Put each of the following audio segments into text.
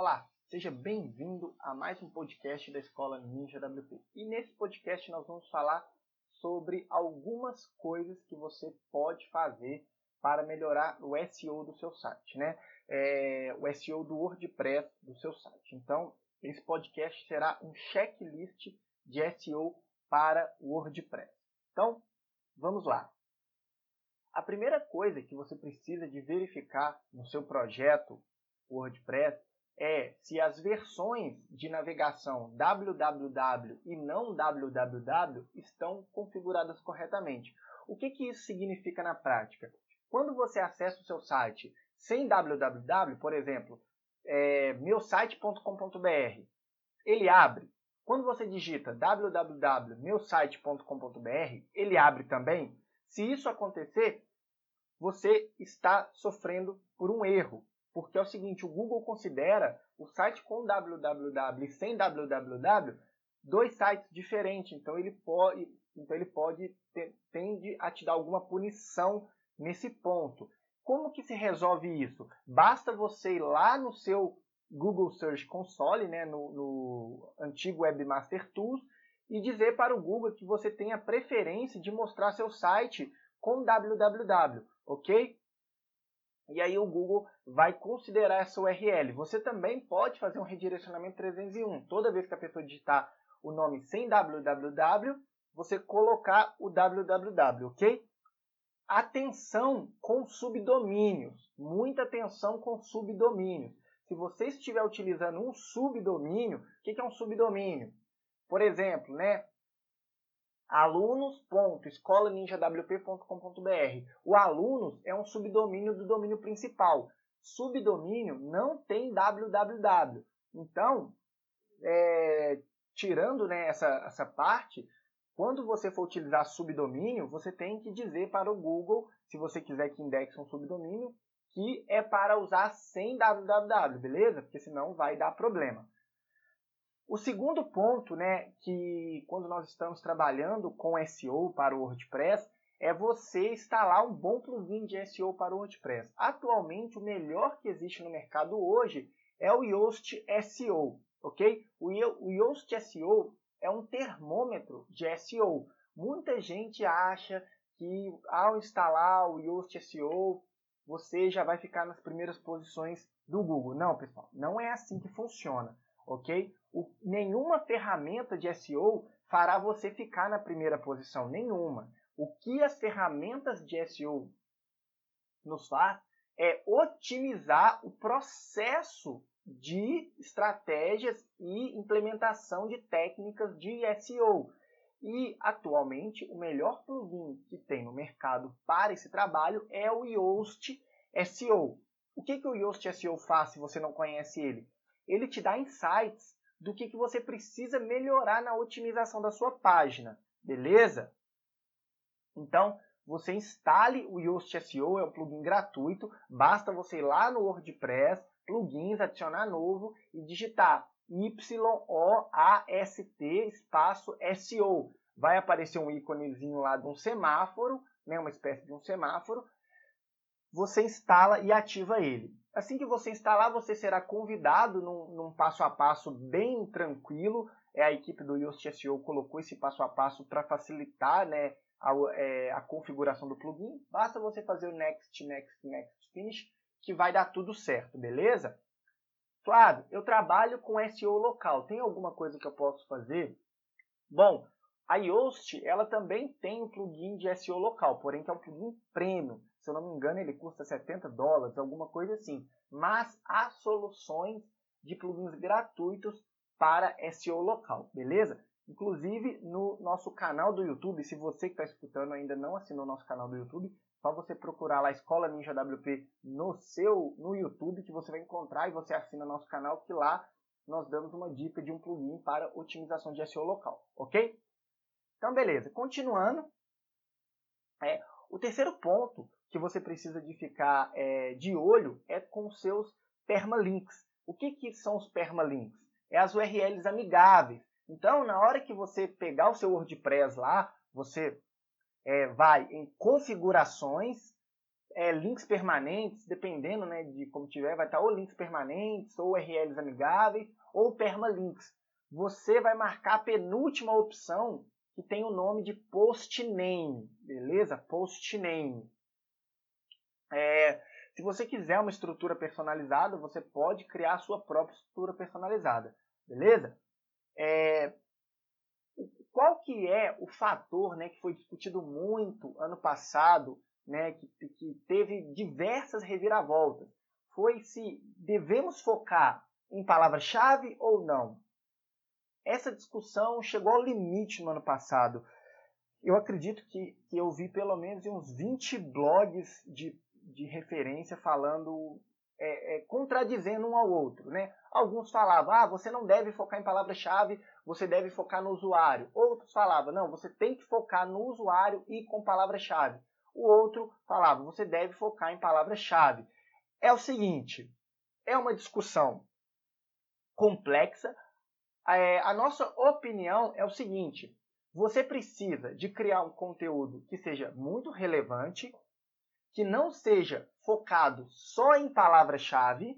Olá, seja bem-vindo a mais um podcast da Escola Ninja WP. E nesse podcast nós vamos falar sobre algumas coisas que você pode fazer para melhorar o SEO do seu site, né? É, o SEO do WordPress do seu site. Então, esse podcast será um checklist de SEO para o WordPress. Então, vamos lá. A primeira coisa que você precisa de verificar no seu projeto WordPress é se as versões de navegação www e não www estão configuradas corretamente. O que, que isso significa na prática? Quando você acessa o seu site sem www, por exemplo, é, meusite.com.br, ele abre. Quando você digita www.meusite.com.br, ele abre também. Se isso acontecer, você está sofrendo por um erro. Porque é o seguinte, o Google considera o site com www e sem www dois sites diferentes. Então ele pode, então ele pode tende a te dar alguma punição nesse ponto. Como que se resolve isso? Basta você ir lá no seu Google Search Console, né, no, no antigo Webmaster Tools, e dizer para o Google que você tem a preferência de mostrar seu site com www, ok? E aí o Google vai considerar essa URL. Você também pode fazer um redirecionamento 301. Toda vez que a pessoa digitar o nome sem www, você colocar o www, ok? Atenção com subdomínios. Muita atenção com subdomínios. Se você estiver utilizando um subdomínio, o que é um subdomínio? Por exemplo, né? alunos.escolaninjawp.com.br. O alunos é um subdomínio do domínio principal. Subdomínio não tem www. Então, é, tirando né, essa, essa parte, quando você for utilizar subdomínio, você tem que dizer para o Google, se você quiser que indexe um subdomínio, que é para usar sem www, beleza? Porque senão vai dar problema. O segundo ponto, né, que quando nós estamos trabalhando com SEO para o WordPress, é você instalar um bom plugin de SEO para o WordPress. Atualmente, o melhor que existe no mercado hoje é o Yoast SEO, ok? O Yoast SEO é um termômetro de SEO. Muita gente acha que ao instalar o Yoast SEO você já vai ficar nas primeiras posições do Google. Não, pessoal, não é assim que funciona, ok? O, nenhuma ferramenta de SEO fará você ficar na primeira posição, nenhuma. O que as ferramentas de SEO nos faz é otimizar o processo de estratégias e implementação de técnicas de SEO. E atualmente o melhor plugin que tem no mercado para esse trabalho é o Yoast SEO. O que, que o Yoast SEO faz se você não conhece ele? Ele te dá insights do que, que você precisa melhorar na otimização da sua página, beleza? Então, você instale o Yoast SEO, é um plugin gratuito, basta você ir lá no WordPress, plugins, adicionar novo e digitar Y-O-A-S-T espaço SEO. Vai aparecer um íconezinho lá de um semáforo, né, uma espécie de um semáforo. Você instala e ativa ele. Assim que você instalar, você será convidado num, num passo a passo bem tranquilo. É, a equipe do Yoast SEO colocou esse passo a passo para facilitar né, a, é, a configuração do plugin. Basta você fazer o next, next, next, finish que vai dar tudo certo, beleza? Flávio, eu trabalho com SEO local. Tem alguma coisa que eu posso fazer? Bom, a Yoast, ela também tem um plugin de SEO local, porém que é um plugin premium. Se eu não me engano, ele custa 70 dólares, alguma coisa assim. Mas há soluções de plugins gratuitos para SEO local, beleza? Inclusive no nosso canal do YouTube, se você que está escutando ainda não assinou nosso canal do YouTube, só você procurar lá Escola Ninja WP no seu no YouTube que você vai encontrar e você assina nosso canal que lá nós damos uma dica de um plugin para otimização de SEO local, ok? Então beleza, continuando, é, o terceiro ponto que você precisa de ficar é, de olho é com seus permalinks. O que, que são os permalinks? É as URLs amigáveis. Então, na hora que você pegar o seu WordPress lá, você é, vai em configurações, é, links permanentes, dependendo né, de como tiver, vai estar ou links permanentes, ou URLs amigáveis, ou permalinks. Você vai marcar a penúltima opção que tem o nome de postname, beleza? Postname. É, se você quiser uma estrutura personalizada, você pode criar a sua própria estrutura personalizada, beleza? É, qual que é o fator né, que foi discutido muito ano passado, né, que, que teve diversas reviravoltas? Foi se devemos focar em palavra-chave ou não? Essa discussão chegou ao limite no ano passado. Eu acredito que, que eu vi pelo menos uns 20 blogs de, de referência falando, é, é, contradizendo um ao outro. Né? Alguns falavam, ah, você não deve focar em palavra-chave, você deve focar no usuário. Outros falavam, não, você tem que focar no usuário e com palavra-chave. O outro falava, você deve focar em palavra-chave. É o seguinte, é uma discussão complexa, é, a nossa opinião é o seguinte: você precisa de criar um conteúdo que seja muito relevante, que não seja focado só em palavra-chave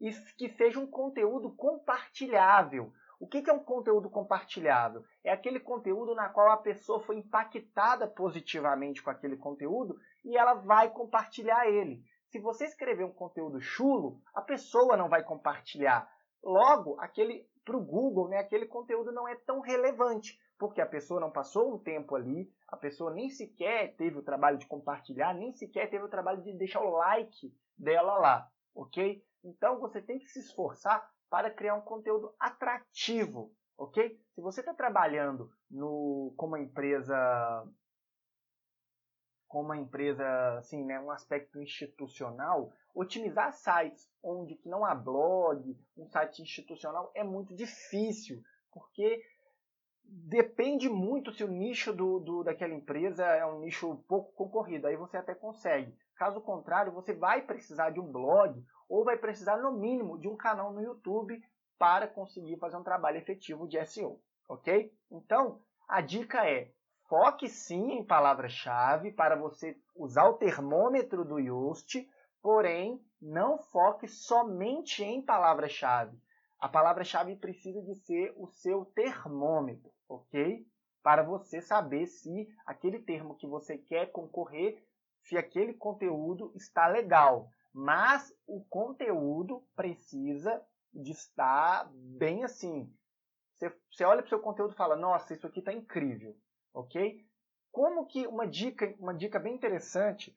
e que seja um conteúdo compartilhável. O que é um conteúdo compartilhável? É aquele conteúdo na qual a pessoa foi impactada positivamente com aquele conteúdo e ela vai compartilhar ele. Se você escrever um conteúdo chulo, a pessoa não vai compartilhar. Logo, aquele para o Google, né, aquele conteúdo não é tão relevante, porque a pessoa não passou um tempo ali, a pessoa nem sequer teve o trabalho de compartilhar, nem sequer teve o trabalho de deixar o like dela lá, ok? Então você tem que se esforçar para criar um conteúdo atrativo, ok? Se você está trabalhando no, com uma empresa com uma empresa, assim, né, um aspecto institucional, otimizar sites onde que não há blog, um site institucional, é muito difícil, porque depende muito se o nicho do, do, daquela empresa é um nicho pouco concorrido, aí você até consegue. Caso contrário, você vai precisar de um blog ou vai precisar, no mínimo, de um canal no YouTube para conseguir fazer um trabalho efetivo de SEO, ok? Então, a dica é Foque sim em palavra-chave para você usar o termômetro do Yoast, porém não foque somente em palavra-chave. A palavra-chave precisa de ser o seu termômetro, ok? Para você saber se aquele termo que você quer concorrer, se aquele conteúdo está legal. Mas o conteúdo precisa de estar bem assim. Você, você olha para o seu conteúdo e fala, nossa, isso aqui está incrível ok? Como que uma dica, uma dica bem interessante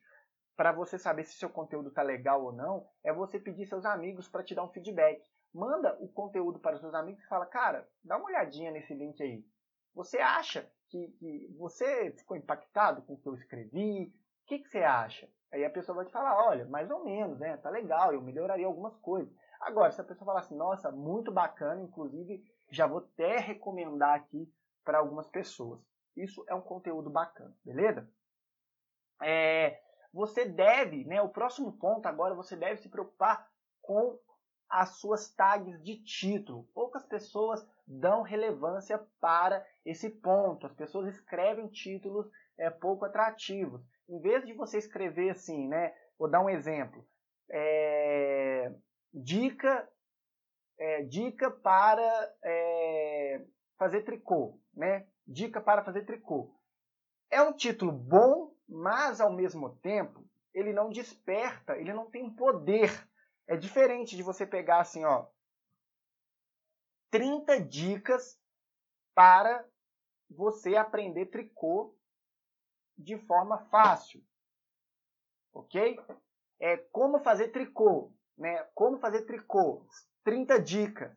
para você saber se seu conteúdo está legal ou não é você pedir seus amigos para te dar um feedback. Manda o conteúdo para os seus amigos e fala, cara, dá uma olhadinha nesse link aí. Você acha que, que você ficou impactado com o que eu escrevi? O que, que você acha? Aí a pessoa vai te falar, olha, mais ou menos, né? Tá legal, eu melhoraria algumas coisas. Agora, se a pessoa falar assim, nossa, muito bacana, inclusive já vou até recomendar aqui para algumas pessoas. Isso é um conteúdo bacana, beleza? É, você deve, né, o próximo ponto agora, você deve se preocupar com as suas tags de título. Poucas pessoas dão relevância para esse ponto. As pessoas escrevem títulos é, pouco atrativos. Em vez de você escrever assim, né? Vou dar um exemplo. É, dica, é, dica para é, fazer tricô, né? Dica para fazer tricô. É um título bom, mas ao mesmo tempo ele não desperta, ele não tem poder. É diferente de você pegar assim, ó, 30 dicas para você aprender tricô de forma fácil. OK? É como fazer tricô, né? Como fazer tricô? 30 dicas.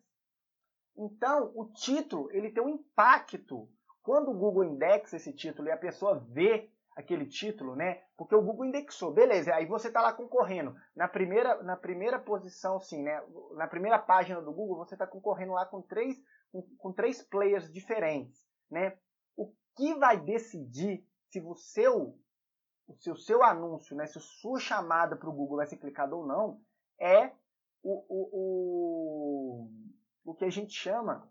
Então, o título, ele tem um impacto quando o Google indexa esse título e a pessoa vê aquele título, né? Porque o Google indexou, beleza? Aí você está lá concorrendo na primeira, na primeira posição, sim, né? Na primeira página do Google você está concorrendo lá com três, com, com, três players diferentes, né? O que vai decidir se o seu, se o seu anúncio, né? Se a sua chamada para o Google vai ser clicada ou não, é o, o, o, o que a gente chama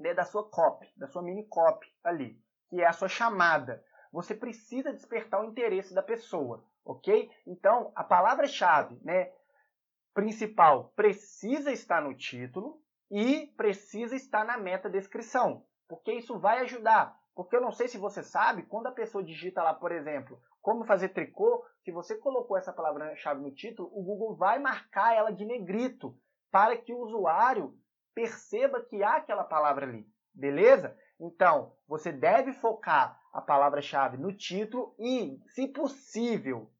né, da sua copy, da sua mini copy ali, que é a sua chamada. Você precisa despertar o interesse da pessoa, ok? Então, a palavra-chave né, principal precisa estar no título e precisa estar na meta-descrição, porque isso vai ajudar. Porque eu não sei se você sabe, quando a pessoa digita lá, por exemplo, como fazer tricô, se você colocou essa palavra-chave no título, o Google vai marcar ela de negrito para que o usuário perceba que há aquela palavra ali. Beleza? Então, você deve focar a palavra-chave no título e, se possível,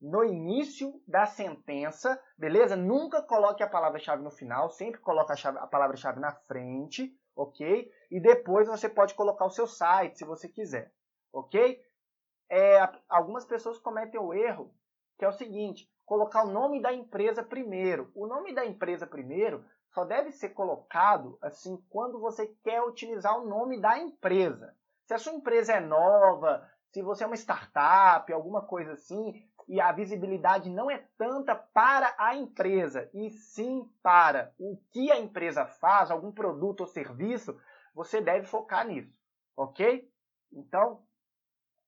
no início da sentença, beleza? Nunca coloque a palavra-chave no final, sempre coloque a, a palavra-chave na frente, ok? E depois você pode colocar o seu site, se você quiser, ok? É, algumas pessoas cometem o erro, que é o seguinte, colocar o nome da empresa primeiro. O nome da empresa primeiro só deve ser colocado assim quando você quer utilizar o nome da empresa. Se a sua empresa é nova, se você é uma startup, alguma coisa assim, e a visibilidade não é tanta para a empresa, e sim para o que a empresa faz, algum produto ou serviço, você deve focar nisso, ok? Então,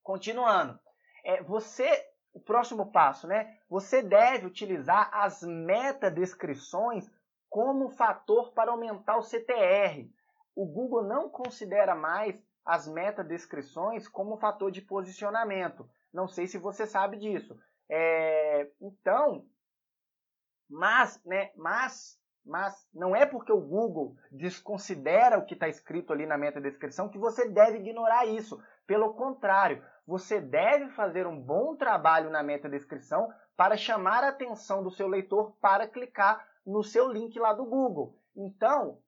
continuando, é, você, o próximo passo, né? Você deve utilizar as metadescrições como fator para aumentar o CTR. O Google não considera mais as metadescrições como fator de posicionamento. Não sei se você sabe disso. É, então, mas, né, mas, mas não é porque o Google desconsidera o que está escrito ali na metadescrição que você deve ignorar isso. Pelo contrário, você deve fazer um bom trabalho na metadescrição para chamar a atenção do seu leitor para clicar no seu link lá do Google. Então,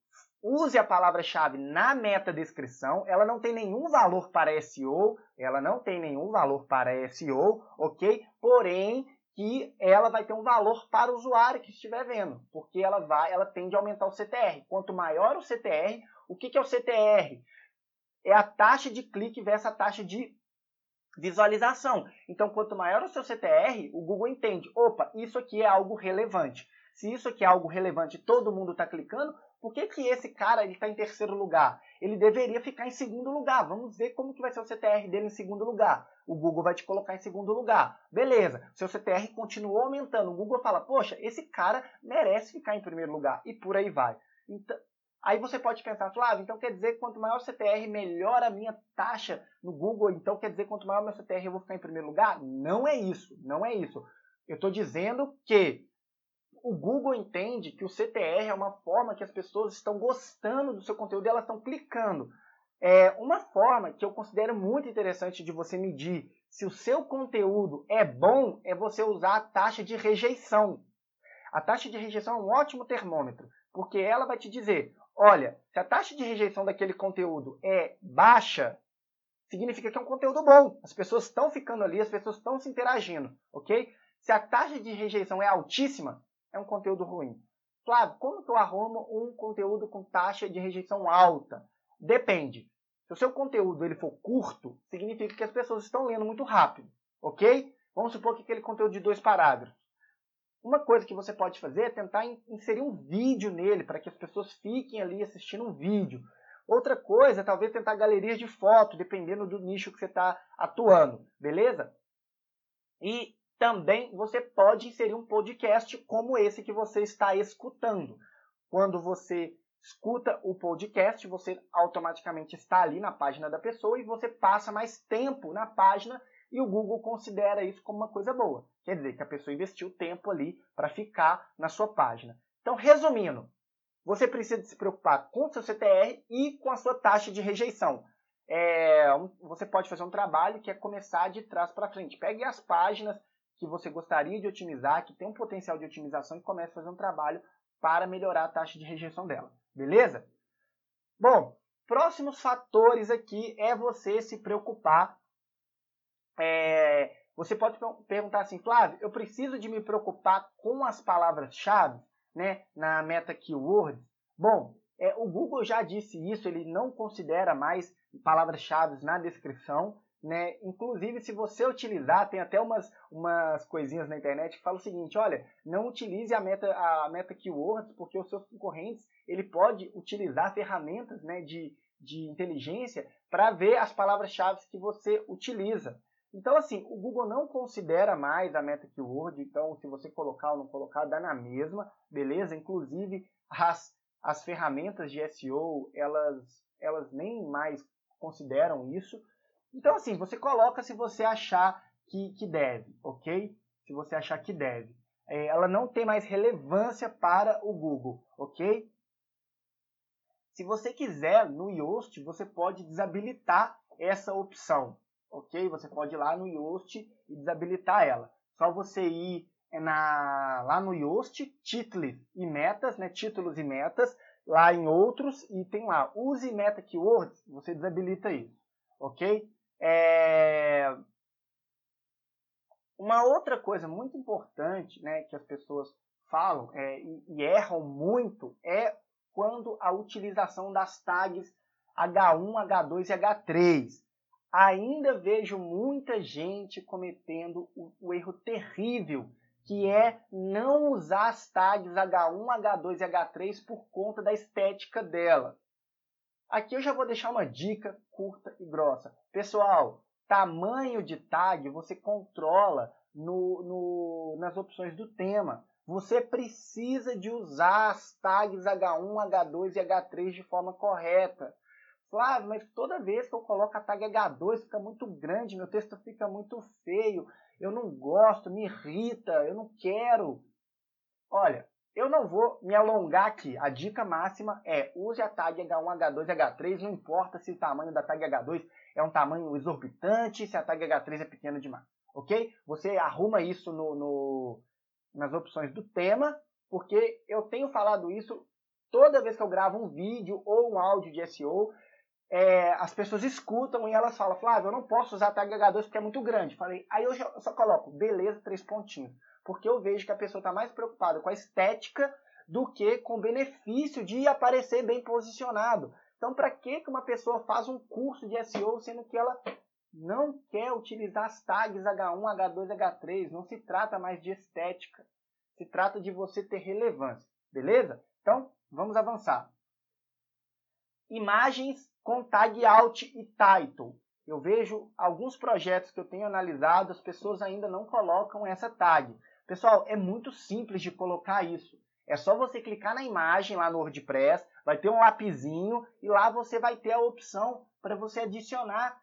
use a palavra-chave na metadescrição, ela não tem nenhum valor para SEO, ela não tem nenhum valor para SEO, ok? Porém, que ela vai ter um valor para o usuário que estiver vendo, porque ela vai, ela tende a aumentar o CTR. Quanto maior o CTR, o que, que é o CTR? É a taxa de clique versus a taxa de visualização. Então, quanto maior o seu CTR, o Google entende, opa, isso aqui é algo relevante. Se isso aqui é algo relevante todo mundo está clicando, por que, que esse cara está em terceiro lugar? Ele deveria ficar em segundo lugar. Vamos ver como que vai ser o CTR dele em segundo lugar. O Google vai te colocar em segundo lugar. Beleza, seu CTR continuou aumentando. O Google fala, poxa, esse cara merece ficar em primeiro lugar. E por aí vai. Então, aí você pode pensar, Flávio, então quer dizer que quanto maior o CTR, melhor a minha taxa no Google. Então quer dizer que quanto maior o meu CTR, eu vou ficar em primeiro lugar? Não é isso, não é isso. Eu estou dizendo que o Google entende que o CTR é uma forma que as pessoas estão gostando do seu conteúdo e elas estão clicando. É uma forma que eu considero muito interessante de você medir se o seu conteúdo é bom é você usar a taxa de rejeição. A taxa de rejeição é um ótimo termômetro, porque ela vai te dizer, olha, se a taxa de rejeição daquele conteúdo é baixa, significa que é um conteúdo bom. As pessoas estão ficando ali, as pessoas estão se interagindo, ok? Se a taxa de rejeição é altíssima, é um conteúdo ruim. Flávio, como que eu arrumo um conteúdo com taxa de rejeição alta? Depende. Se o seu conteúdo ele for curto, significa que as pessoas estão lendo muito rápido, ok? Vamos supor que aquele conteúdo de dois parágrafos. Uma coisa que você pode fazer é tentar inserir um vídeo nele, para que as pessoas fiquem ali assistindo um vídeo. Outra coisa é talvez tentar galerias de foto, dependendo do nicho que você está atuando, beleza? E também você pode inserir um podcast como esse que você está escutando. Quando você escuta o podcast, você automaticamente está ali na página da pessoa e você passa mais tempo na página e o Google considera isso como uma coisa boa. Quer dizer que a pessoa investiu tempo ali para ficar na sua página. Então, resumindo, você precisa se preocupar com o seu CTR e com a sua taxa de rejeição. É, você pode fazer um trabalho que é começar de trás para frente. Pegue as páginas que você gostaria de otimizar, que tem um potencial de otimização e comece a fazer um trabalho para melhorar a taxa de rejeição dela. Beleza? Bom, próximos fatores aqui é você se preocupar. É, você pode perguntar assim, Flávio, eu preciso de me preocupar com as palavras-chave né, na meta keywords? Bom, é, o Google já disse isso, ele não considera mais palavras-chave na descrição. Né? Inclusive, se você utilizar, tem até umas, umas coisinhas na internet que falam o seguinte, olha, não utilize a meta, a meta keywords, porque os seus concorrentes, ele pode utilizar ferramentas né, de, de inteligência para ver as palavras-chave que você utiliza. Então, assim, o Google não considera mais a meta keyword, então se você colocar ou não colocar, dá na mesma, beleza? Inclusive, as, as ferramentas de SEO, elas, elas nem mais consideram isso. Então, assim, você coloca se você achar que, que deve, ok? Se você achar que deve. É, ela não tem mais relevância para o Google, ok? Se você quiser, no Yoast, você pode desabilitar essa opção, ok? Você pode ir lá no Yoast e desabilitar ela. Só você ir é, na, lá no Yoast, títulos e metas, né? Títulos e metas, lá em outros, e tem lá, use meta keywords, você desabilita isso, ok? É... Uma outra coisa muito importante, né, que as pessoas falam é, e, e erram muito é quando a utilização das tags H1, H2 e H3. Ainda vejo muita gente cometendo o, o erro terrível que é não usar as tags H1, H2 e H3 por conta da estética dela. Aqui eu já vou deixar uma dica curta e grossa. Pessoal, tamanho de tag você controla no, no, nas opções do tema. Você precisa de usar as tags H1, H2 e H3 de forma correta. Flávio, mas toda vez que eu coloco a tag H2 fica muito grande, meu texto fica muito feio, eu não gosto, me irrita, eu não quero. Olha, eu não vou me alongar aqui. A dica máxima é use a tag H1, H2 e H3, não importa se o tamanho da tag H2 é um tamanho exorbitante, se a tag H3 é pequena demais, ok? Você arruma isso no, no nas opções do tema, porque eu tenho falado isso toda vez que eu gravo um vídeo ou um áudio de SEO, é, as pessoas escutam e elas falam, Flávio, eu não posso usar tag H2 porque é muito grande. Falei, aí eu só coloco, beleza, três pontinhos. Porque eu vejo que a pessoa está mais preocupada com a estética do que com o benefício de aparecer bem posicionado. Então, para que uma pessoa faz um curso de SEO sendo que ela não quer utilizar as tags H1, H2, H3. Não se trata mais de estética. Se trata de você ter relevância. Beleza? Então, vamos avançar. Imagens com tag alt e title. Eu vejo alguns projetos que eu tenho analisado, as pessoas ainda não colocam essa tag. Pessoal, é muito simples de colocar isso. É só você clicar na imagem lá no WordPress, vai ter um lapisinho e lá você vai ter a opção para você adicionar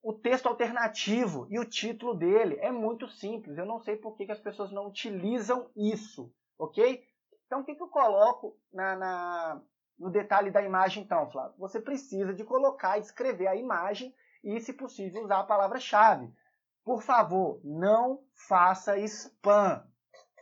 o texto alternativo e o título dele. É muito simples. Eu não sei por que, que as pessoas não utilizam isso, ok? Então, o que, que eu coloco na, na, no detalhe da imagem, então, Flávio? Você precisa de colocar e escrever a imagem e, se possível, usar a palavra-chave. Por favor, não faça spam.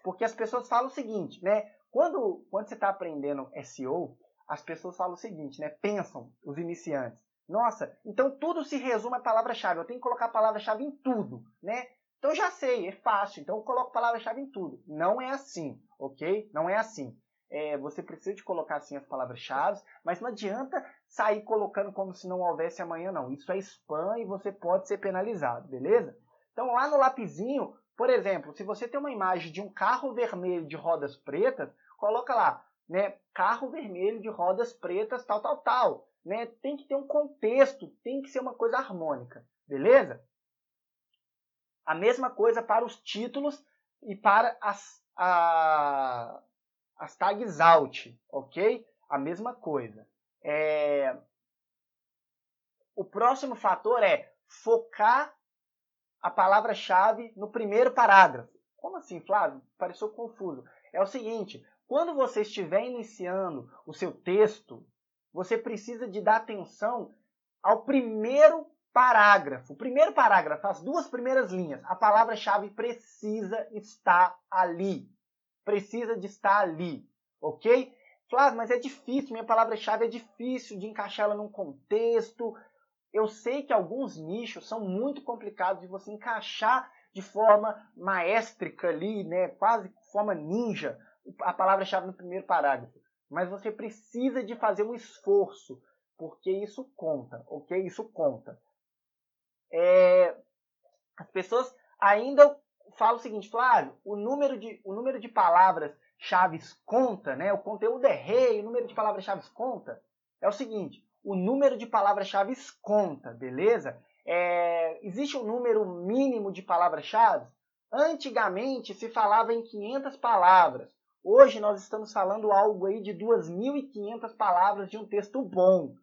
Porque as pessoas falam o seguinte, né? Quando, quando você está aprendendo SEO, as pessoas falam o seguinte, né? Pensam, os iniciantes. Nossa, então tudo se resume à palavra-chave. Eu tenho que colocar a palavra-chave em tudo, né? Então já sei, é fácil. Então eu coloco palavra-chave em tudo. Não é assim, ok? Não é assim. É, você precisa de colocar assim as palavras-chave, mas não adianta sair colocando como se não houvesse amanhã, não. Isso é spam e você pode ser penalizado, beleza? Então lá no lapisinho, por exemplo, se você tem uma imagem de um carro vermelho de rodas pretas, coloca lá, né? Carro vermelho de rodas pretas, tal, tal, tal né? Tem que ter um contexto, tem que ser uma coisa harmônica, beleza? A mesma coisa para os títulos e para as, a, as tags out, ok? A mesma coisa. É... O próximo fator é focar a palavra-chave no primeiro parágrafo. Como assim, Flávio? Pareceu confuso. É o seguinte: quando você estiver iniciando o seu texto, você precisa de dar atenção ao primeiro parágrafo. O primeiro parágrafo, as duas primeiras linhas, a palavra-chave precisa estar ali. Precisa de estar ali, ok? Flávio, mas é difícil, minha palavra-chave é difícil de encaixá-la num contexto. Eu sei que alguns nichos são muito complicados de você encaixar de forma maestrica ali, né, quase forma ninja, a palavra-chave no primeiro parágrafo mas você precisa de fazer um esforço, porque isso conta, ok? Isso conta. É, as pessoas ainda falam o seguinte, Flávio, o número de, o número de palavras chaves conta, né? O conteúdo é rei, o número de palavras chaves conta. É o seguinte, o número de palavras chaves conta, beleza? É, existe um número mínimo de palavras-chave? Antigamente se falava em 500 palavras. Hoje nós estamos falando algo aí de 2.500 palavras de um texto bom.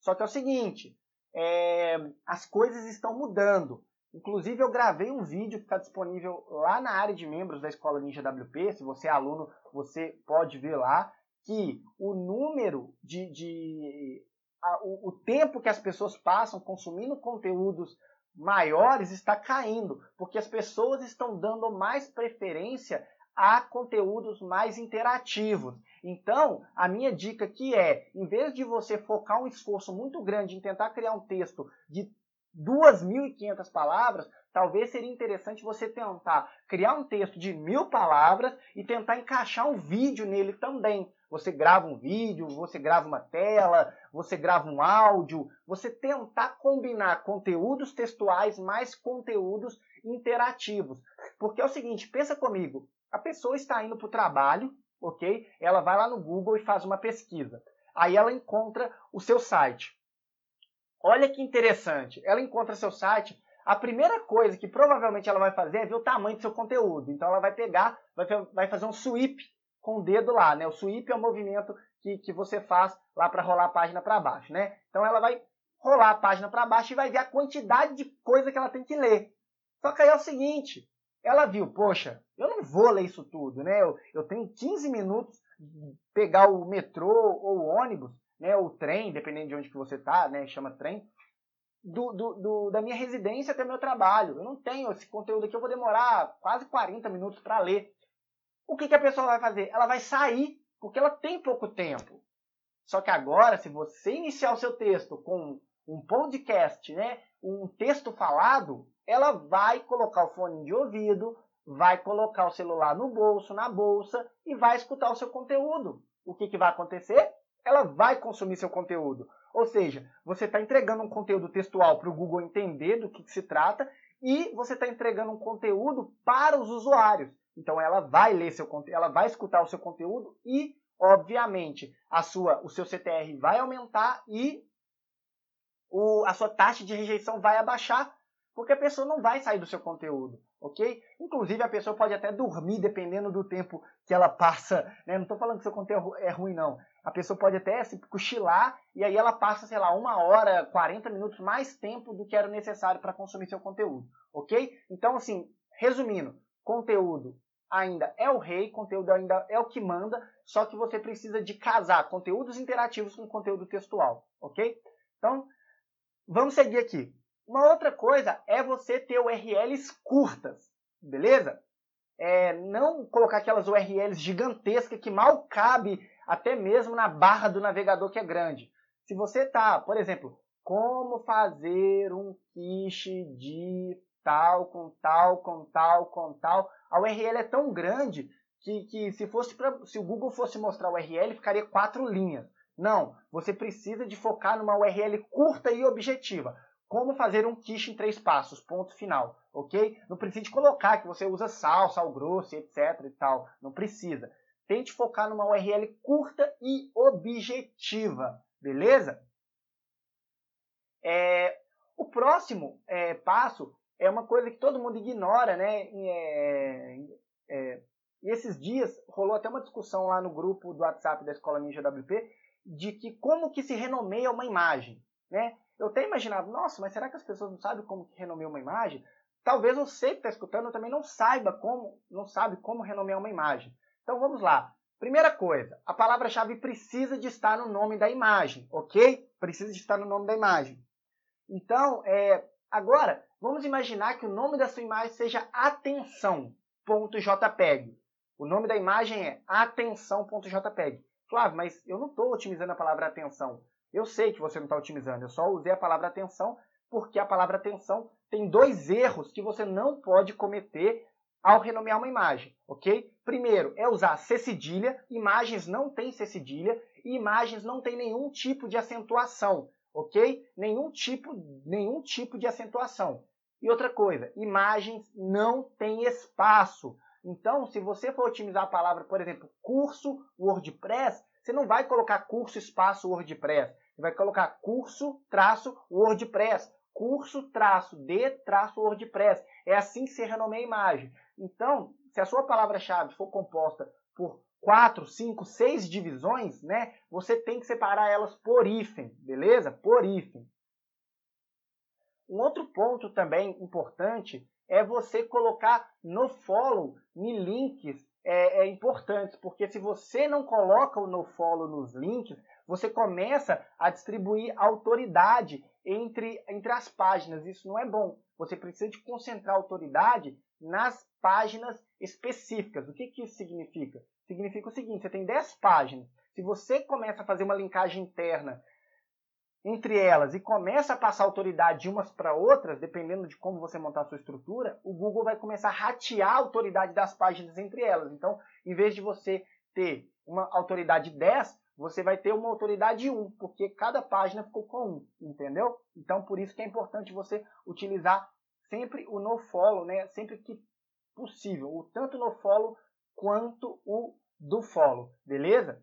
Só que é o seguinte, é, as coisas estão mudando. Inclusive eu gravei um vídeo que está disponível lá na área de membros da Escola Ninja WP. Se você é aluno, você pode ver lá que o número de, de a, o, o tempo que as pessoas passam consumindo conteúdos maiores está caindo, porque as pessoas estão dando mais preferência a conteúdos mais interativos. Então, a minha dica aqui é, em vez de você focar um esforço muito grande em tentar criar um texto de 2.500 palavras, talvez seria interessante você tentar criar um texto de mil palavras e tentar encaixar um vídeo nele também. Você grava um vídeo, você grava uma tela, você grava um áudio, você tentar combinar conteúdos textuais mais conteúdos interativos. Porque é o seguinte, pensa comigo, a pessoa está indo para o trabalho, ok? Ela vai lá no Google e faz uma pesquisa. Aí ela encontra o seu site. Olha que interessante. Ela encontra seu site. A primeira coisa que provavelmente ela vai fazer é ver o tamanho do seu conteúdo. Então ela vai pegar, vai, vai fazer um sweep com o dedo lá, né? O sweep é o movimento que, que você faz lá para rolar a página para baixo, né? Então ela vai rolar a página para baixo e vai ver a quantidade de coisa que ela tem que ler. Só que aí é o seguinte, ela viu, poxa, eu não vou ler isso tudo, né? Eu, eu tenho 15 minutos pegar o metrô ou o ônibus, né? O trem, dependendo de onde que você está, né? Chama trem. Do, do, do, da minha residência até meu trabalho. Eu não tenho esse conteúdo aqui, eu vou demorar quase 40 minutos para ler. O que, que a pessoa vai fazer? Ela vai sair, porque ela tem pouco tempo. Só que agora, se você iniciar o seu texto com um podcast, né, um texto falado, ela vai colocar o fone de ouvido, vai colocar o celular no bolso, na bolsa e vai escutar o seu conteúdo. O que, que vai acontecer? Ela vai consumir seu conteúdo. Ou seja, você está entregando um conteúdo textual para o Google entender do que, que se trata e você está entregando um conteúdo para os usuários. Então ela vai ler seu conteúdo, ela vai escutar o seu conteúdo e, obviamente, a sua, o seu CTR vai aumentar e o, a sua taxa de rejeição vai abaixar porque a pessoa não vai sair do seu conteúdo, ok? Inclusive a pessoa pode até dormir dependendo do tempo que ela passa, né? Não estou falando que seu conteúdo é ruim não. A pessoa pode até se cochilar e aí ela passa, sei lá, uma hora, 40 minutos mais tempo do que era necessário para consumir seu conteúdo, ok? Então assim, resumindo, conteúdo ainda é o rei, conteúdo ainda é o que manda, só que você precisa de casar conteúdos interativos com conteúdo textual, ok? Então, vamos seguir aqui. Uma outra coisa é você ter URLs curtas, beleza? É, não colocar aquelas URLs gigantescas que mal cabe até mesmo na barra do navegador que é grande. Se você tá, por exemplo, como fazer um quiche de tal, com tal, com tal, com tal, a URL é tão grande que, que se fosse pra, se o Google fosse mostrar a URL, ficaria quatro linhas. Não, você precisa de focar numa URL curta e objetiva. Como fazer um quiche em três passos, ponto final, ok? Não precisa de colocar que você usa sal, sal grosso, etc e tal. Não precisa. Tente focar numa URL curta e objetiva, beleza? É, o próximo é, passo é uma coisa que todo mundo ignora, né? É, é, e esses dias rolou até uma discussão lá no grupo do WhatsApp da Escola Ninja WP de que como que se renomeia uma imagem, né? Eu tenho imaginado, nossa, mas será que as pessoas não sabem como renomear uma imagem? Talvez você que está escutando também não saiba como, não sabe como renomear uma imagem. Então vamos lá. Primeira coisa, a palavra-chave precisa de estar no nome da imagem, ok? Precisa de estar no nome da imagem. Então, é, agora, vamos imaginar que o nome da sua imagem seja atenção.jpg. O nome da imagem é atenção.jpg. Flávio, mas eu não estou otimizando a palavra atenção. Eu sei que você não está otimizando, eu só usei a palavra atenção porque a palavra atenção tem dois erros que você não pode cometer ao renomear uma imagem, ok? Primeiro, é usar C cedilha, imagens não têm C cedilha e imagens não têm nenhum tipo de acentuação, ok? Nenhum tipo, nenhum tipo de acentuação. E outra coisa, imagens não têm espaço. Então, se você for otimizar a palavra, por exemplo, curso WordPress, você não vai colocar curso espaço WordPress. Você vai colocar curso traço WordPress. curso traço de traço WordPress. É assim que se renomeia a imagem. Então, se a sua palavra-chave for composta por quatro, cinco, seis divisões, né? Você tem que separar elas por hífen, beleza? Por hífen. Um outro ponto também importante é você colocar no follow em links é, é, importantes, porque se você não coloca o no follow nos links, você começa a distribuir autoridade entre, entre as páginas. Isso não é bom. Você precisa de concentrar autoridade nas páginas específicas. O que, que isso significa? Significa o seguinte: você tem 10 páginas. Se você começa a fazer uma linkagem interna entre elas e começa a passar autoridade de umas para outras, dependendo de como você montar a sua estrutura, o Google vai começar a ratear a autoridade das páginas entre elas. Então, em vez de você ter uma autoridade 10, você vai ter uma autoridade 1, porque cada página ficou com 1, entendeu? Então, por isso que é importante você utilizar sempre o nofollow, né? Sempre que possível, o tanto nofollow quanto o do follow, beleza?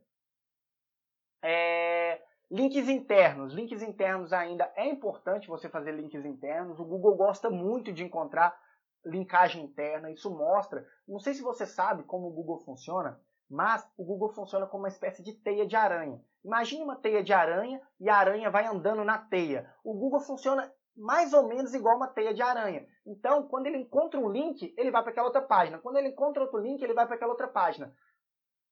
É... Links internos. Links internos ainda é importante você fazer links internos. O Google gosta muito de encontrar linkagem interna. Isso mostra. Não sei se você sabe como o Google funciona, mas o Google funciona como uma espécie de teia de aranha. Imagine uma teia de aranha e a aranha vai andando na teia. O Google funciona mais ou menos igual uma teia de aranha. Então, quando ele encontra um link, ele vai para aquela outra página. Quando ele encontra outro link, ele vai para aquela outra página.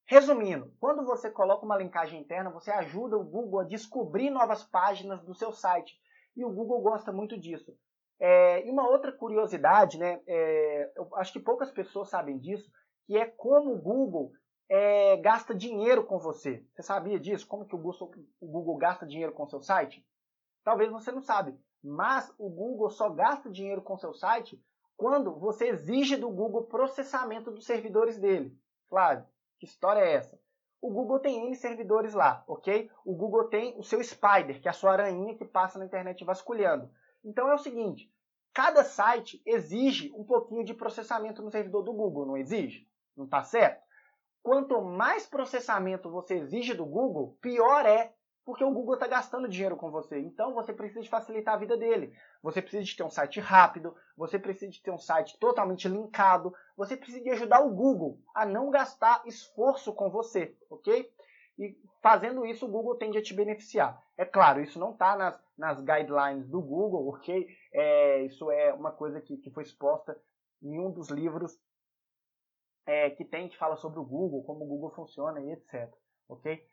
Resumindo, quando você coloca uma linkagem interna, você ajuda o Google a descobrir novas páginas do seu site. E o Google gosta muito disso. É, e uma outra curiosidade, né, é, eu acho que poucas pessoas sabem disso, que é como o Google é, gasta dinheiro com você. Você sabia disso? Como que o Google, o Google gasta dinheiro com seu site? Talvez você não sabe, mas o Google só gasta dinheiro com seu site quando você exige do Google processamento dos servidores dele. Flávio, que história é essa? O Google tem N servidores lá, ok? O Google tem o seu Spider, que é a sua aranha que passa na internet vasculhando. Então é o seguinte, cada site exige um pouquinho de processamento no servidor do Google, não exige? Não está certo? Quanto mais processamento você exige do Google, pior é porque o Google está gastando dinheiro com você. Então você precisa de facilitar a vida dele. Você precisa de ter um site rápido, você precisa de ter um site totalmente linkado, você precisa de ajudar o Google a não gastar esforço com você, ok? E fazendo isso, o Google tende a te beneficiar. É claro, isso não está nas, nas guidelines do Google, ok? É, isso é uma coisa que, que foi exposta em um dos livros é, que tem que fala sobre o Google, como o Google funciona e etc. Ok?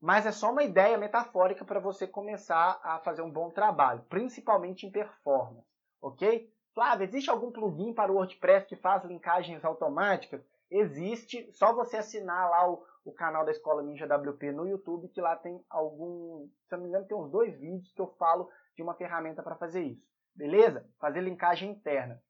Mas é só uma ideia metafórica para você começar a fazer um bom trabalho, principalmente em performance, ok? Flávio, existe algum plugin para o WordPress que faz linkagens automáticas? Existe, só você assinar lá o, o canal da Escola Ninja WP no YouTube, que lá tem algum, se eu não me engano, tem uns dois vídeos que eu falo de uma ferramenta para fazer isso. Beleza? Fazer linkagem interna.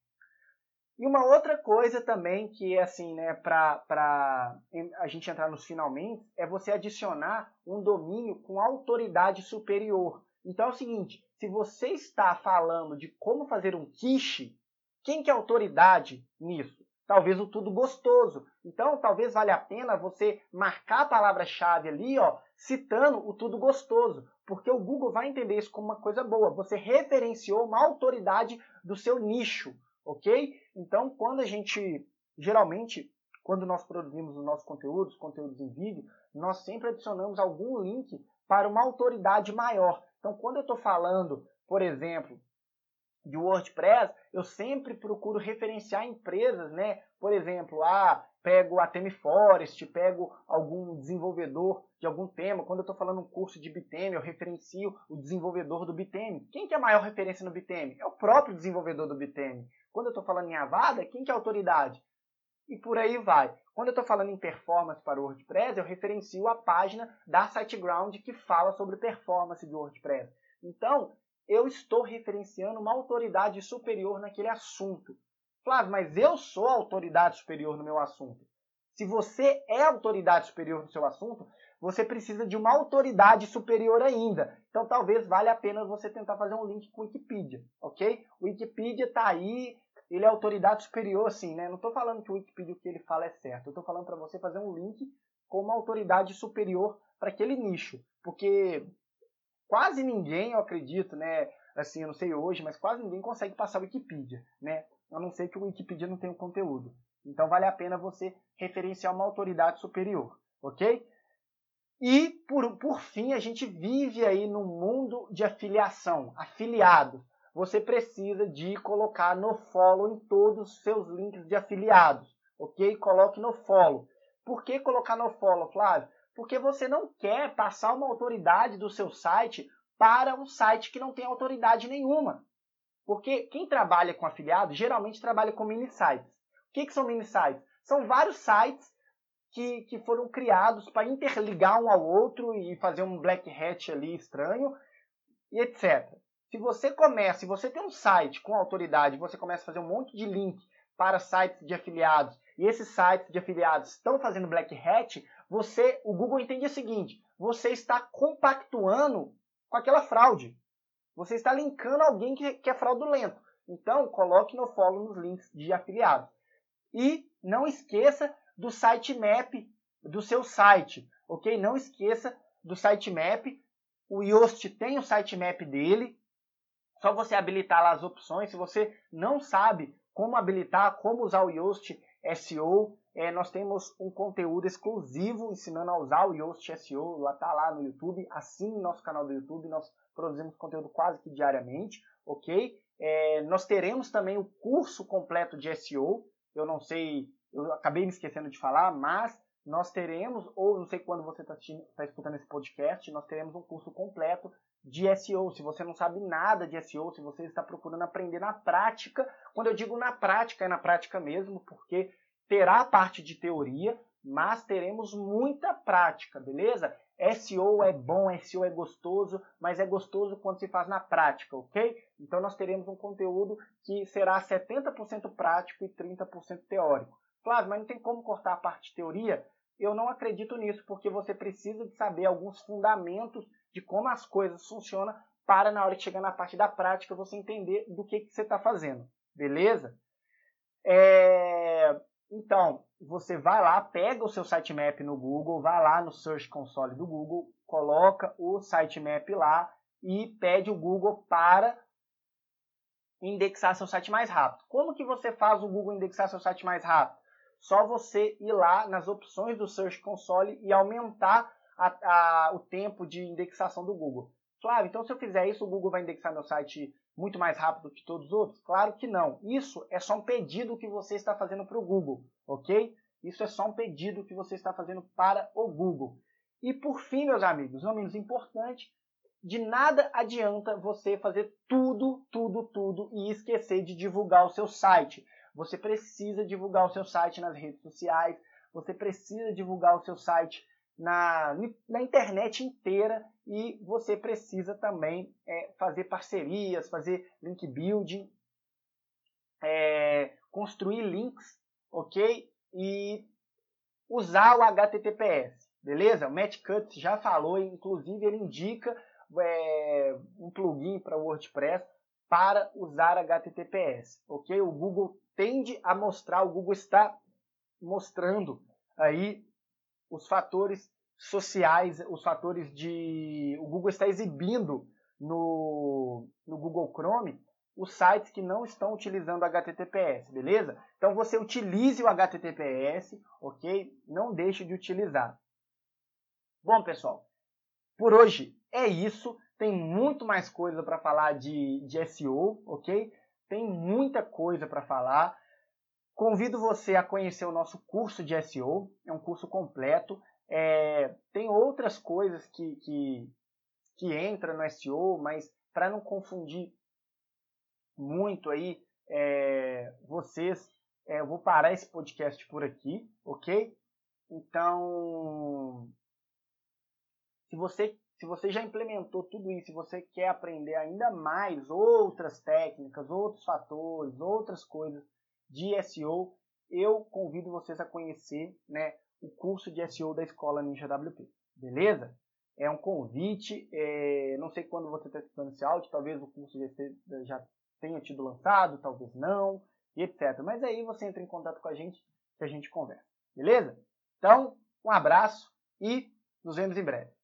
E uma outra coisa também que é assim, né, para a gente entrar nos finalmente, é você adicionar um domínio com autoridade superior. Então é o seguinte, se você está falando de como fazer um quiche, quem que é autoridade nisso? Talvez o tudo gostoso. Então, talvez valha a pena você marcar a palavra-chave ali, ó, citando o tudo gostoso, porque o Google vai entender isso como uma coisa boa. Você referenciou uma autoridade do seu nicho ok? Então, quando a gente, geralmente, quando nós produzimos os nossos conteúdos, conteúdos em vídeo, nós sempre adicionamos algum link para uma autoridade maior. Então, quando eu estou falando, por exemplo, de WordPress, eu sempre procuro referenciar empresas, né? Por exemplo, ah, pego a Theme Forest, pego algum desenvolvedor de algum tema. Quando eu estou falando um curso de Biteme, eu referencio o desenvolvedor do Biteme. Quem que é a maior referência no Biteme? É o próprio desenvolvedor do Biteme. Quando eu estou falando em Avada, quem que é a autoridade? E por aí vai. Quando eu estou falando em performance para o WordPress, eu referencio a página da SiteGround que fala sobre performance de WordPress. Então, eu estou referenciando uma autoridade superior naquele assunto. Flávio, mas eu sou autoridade superior no meu assunto. Se você é autoridade superior no seu assunto, você precisa de uma autoridade superior ainda. Então talvez valha a pena você tentar fazer um link com o Wikipedia, ok? O Wikipedia está aí, ele é autoridade superior, assim, né? Não estou falando que o Wikipedia o que ele fala é certo. Eu estou falando para você fazer um link com uma autoridade superior para aquele nicho, porque quase ninguém, eu acredito, né? assim, eu não sei hoje, mas quase ninguém consegue passar o Wikipedia, né? A não ser que o Wikipedia não tenha o conteúdo. Então vale a pena você referenciar uma autoridade superior, ok? E por, por fim, a gente vive aí num mundo de afiliação, afiliados. Você precisa de colocar no follow em todos os seus links de afiliados, ok? Coloque no follow. Por que colocar no follow, Flávio? Porque você não quer passar uma autoridade do seu site para um site que não tem autoridade nenhuma. Porque quem trabalha com afiliado geralmente trabalha com mini sites. O que, que são mini sites? São vários sites que, que foram criados para interligar um ao outro e fazer um black hat ali estranho e etc. Se você começa, se você tem um site com autoridade, você começa a fazer um monte de link para sites de afiliados e esses sites de afiliados estão fazendo black hat, você, o Google entende o seguinte: você está compactuando com aquela fraude. Você está linkando alguém que, que é fraudulento. Então, coloque no follow nos links de afiliados. E não esqueça do sitemap do seu site, ok? Não esqueça do sitemap. O Yoast tem o sitemap dele. Só você habilitar lá as opções. Se você não sabe como habilitar, como usar o Yoast SEO, é, nós temos um conteúdo exclusivo ensinando a usar o Yoast SEO, lá tá lá no YouTube, assim no nosso canal do YouTube, nós produzimos conteúdo quase que diariamente, ok? É, nós teremos também o curso completo de SEO, eu não sei, eu acabei me esquecendo de falar, mas nós teremos, ou não sei quando você está tá escutando esse podcast, nós teremos um curso completo de SEO. Se você não sabe nada de SEO, se você está procurando aprender na prática, quando eu digo na prática, é na prática mesmo, porque terá parte de teoria, mas teremos muita prática, beleza? SEO é bom, SEO é gostoso, mas é gostoso quando se faz na prática, ok? Então nós teremos um conteúdo que será 70% prático e 30% teórico. Flávio, mas não tem como cortar a parte de teoria? Eu não acredito nisso, porque você precisa de saber alguns fundamentos de como as coisas funcionam para na hora de chegar na parte da prática você entender do que, que você está fazendo, beleza? É... Então, você vai lá, pega o seu sitemap no Google, vai lá no Search Console do Google, coloca o sitemap lá e pede o Google para indexar seu site mais rápido. Como que você faz o Google indexar seu site mais rápido? Só você ir lá nas opções do Search Console e aumentar a, a, o tempo de indexação do Google. Claro, então se eu fizer isso, o Google vai indexar meu site muito mais rápido que todos os outros? Claro que não. Isso é só um pedido que você está fazendo para o Google, ok? Isso é só um pedido que você está fazendo para o Google. E por fim, meus amigos, não menos importante, de nada adianta você fazer tudo, tudo, tudo e esquecer de divulgar o seu site. Você precisa divulgar o seu site nas redes sociais, você precisa divulgar o seu site na, na internet inteira e você precisa também é, fazer parcerias, fazer link building, é, construir links, ok? E usar o HTTPS, beleza? O Matt Cutts já falou, inclusive ele indica é, um plugin para WordPress para usar HTTPS, ok? O Google tende a mostrar, o Google está mostrando aí os fatores sociais, os fatores de. O Google está exibindo no, no Google Chrome os sites que não estão utilizando HTTPS, beleza? Então você utilize o HTTPS, ok? Não deixe de utilizar. Bom, pessoal, por hoje é isso. Tem muito mais coisa para falar de, de SEO, ok? Tem muita coisa para falar. Convido você a conhecer o nosso curso de SEO, é um curso completo. É, tem outras coisas que, que, que entram no SEO, mas para não confundir muito aí é, vocês, é, eu vou parar esse podcast por aqui, ok? Então, se você se você já implementou tudo isso, se você quer aprender ainda mais outras técnicas, outros fatores, outras coisas de SEO, eu convido vocês a conhecer né, o curso de SEO da Escola Ninja WP. Beleza? É um convite, é, não sei quando você está escutando esse áudio, talvez o curso já tenha tido lançado, talvez não, e etc. Mas aí você entra em contato com a gente que a gente conversa. Beleza? Então, um abraço e nos vemos em breve.